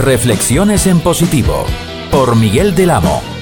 Reflexiones en positivo por Miguel del Amo.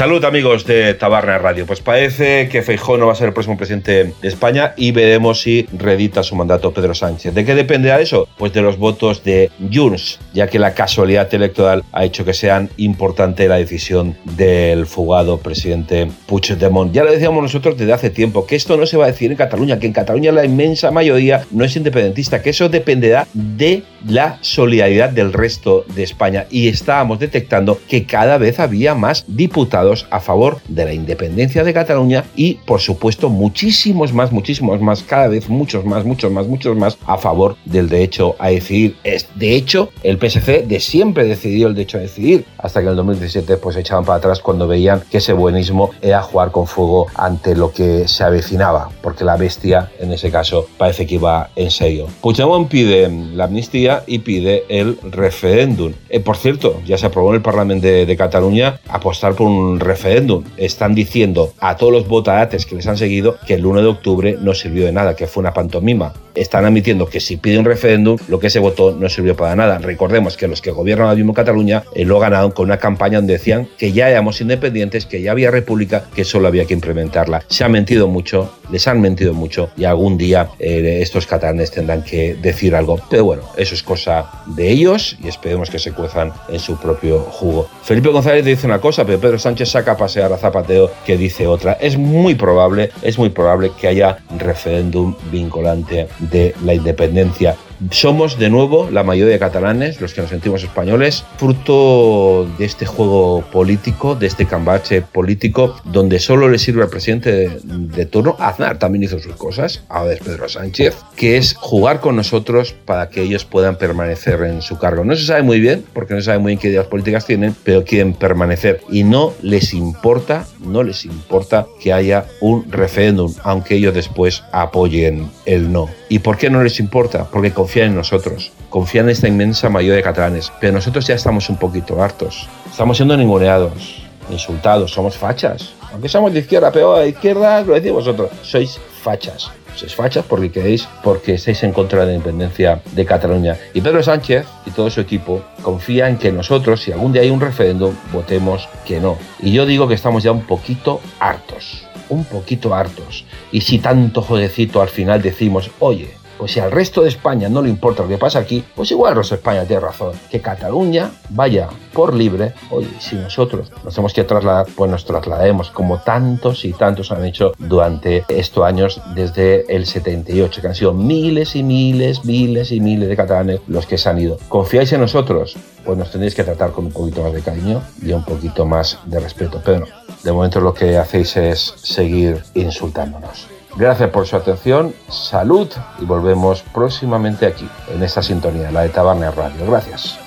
Salud amigos de Tabarna Radio. Pues parece que Feijóo no va a ser el próximo presidente de España y veremos si redita su mandato Pedro Sánchez. ¿De qué dependerá eso? Pues de los votos de Junts, ya que la casualidad electoral ha hecho que sean importante la decisión del fugado presidente Puigdemont. Ya lo decíamos nosotros desde hace tiempo, que esto no se va a decir en Cataluña, que en Cataluña la inmensa mayoría no es independentista, que eso dependerá de la solidaridad del resto de España. Y estábamos detectando que cada vez había más diputados a favor de la independencia de Cataluña y, por supuesto, muchísimos más, muchísimos más, cada vez muchos más, muchos más, muchos más a favor del derecho a decidir. De hecho, el PSC de siempre decidió el derecho a decidir, hasta que en el 2017 pues echaban para atrás cuando veían que ese buenismo era jugar con fuego ante lo que se avecinaba, porque la bestia en ese caso parece que iba en serio. Puigdemont pide la amnistía y pide el referéndum. Eh, por cierto, ya se aprobó en el Parlamento de, de Cataluña apostar por un referéndum. Están diciendo a todos los votantes que les han seguido que el 1 de octubre no sirvió de nada, que fue una pantomima. Están admitiendo que si pide un referéndum, lo que se votó no sirvió para nada. Recordemos que los que gobiernan ahora mismo Cataluña eh, lo ganaron con una campaña donde decían que ya éramos independientes, que ya había república, que solo había que implementarla. Se ha mentido mucho, les han mentido mucho y algún día eh, estos catalanes tendrán que decir algo. Pero bueno, eso es cosa de ellos y esperemos que se cuezan en su propio jugo. Felipe González dice una cosa, pero Pedro Sánchez saca pasear a Zapateo que dice otra. Es muy probable, es muy probable que haya referéndum vinculante de la independencia somos de nuevo la mayoría de catalanes, los que nos sentimos españoles, fruto de este juego político, de este cambache político, donde solo le sirve al presidente de, turno. Aznar también hizo sus cosas, ahora es Pedro Sánchez, que es jugar con nosotros para que ellos puedan permanecer en su cargo. No se sabe muy bien, porque no se sabe muy bien qué ideas políticas tienen, pero quieren permanecer y no les importa, no les importa que haya un referéndum, aunque ellos después apoyen el no. ¿Y por qué no les importa? Porque confían en nosotros, confían en esta inmensa mayoría de catalanes, pero nosotros ya estamos un poquito hartos. Estamos siendo ninguneados, insultados, somos fachas. Aunque somos de izquierda, pero de izquierda lo decís vosotros, sois fachas. Sois fachas porque queréis, porque estáis en contra de la independencia de Cataluña. Y Pedro Sánchez y todo su equipo confía en que nosotros, si algún día hay un referéndum, votemos que no. Y yo digo que estamos ya un poquito hartos un poquito hartos. Y si tanto jodecito al final decimos, oye, pues si al resto de España no le importa lo que pasa aquí, pues igual el resto de España tiene razón. Que Cataluña vaya por libre, oye, si nosotros nos tenemos que trasladar, pues nos traslademos, como tantos y tantos han hecho durante estos años desde el 78, que han sido miles y miles, miles y miles de catalanes los que se han ido. ¿Confiáis en nosotros? Pues nos tenéis que tratar con un poquito más de cariño y un poquito más de respeto. Pero no, de momento lo que hacéis es seguir insultándonos. Gracias por su atención, salud y volvemos próximamente aquí, en esta sintonía, la de Tabarnia Radio. Gracias.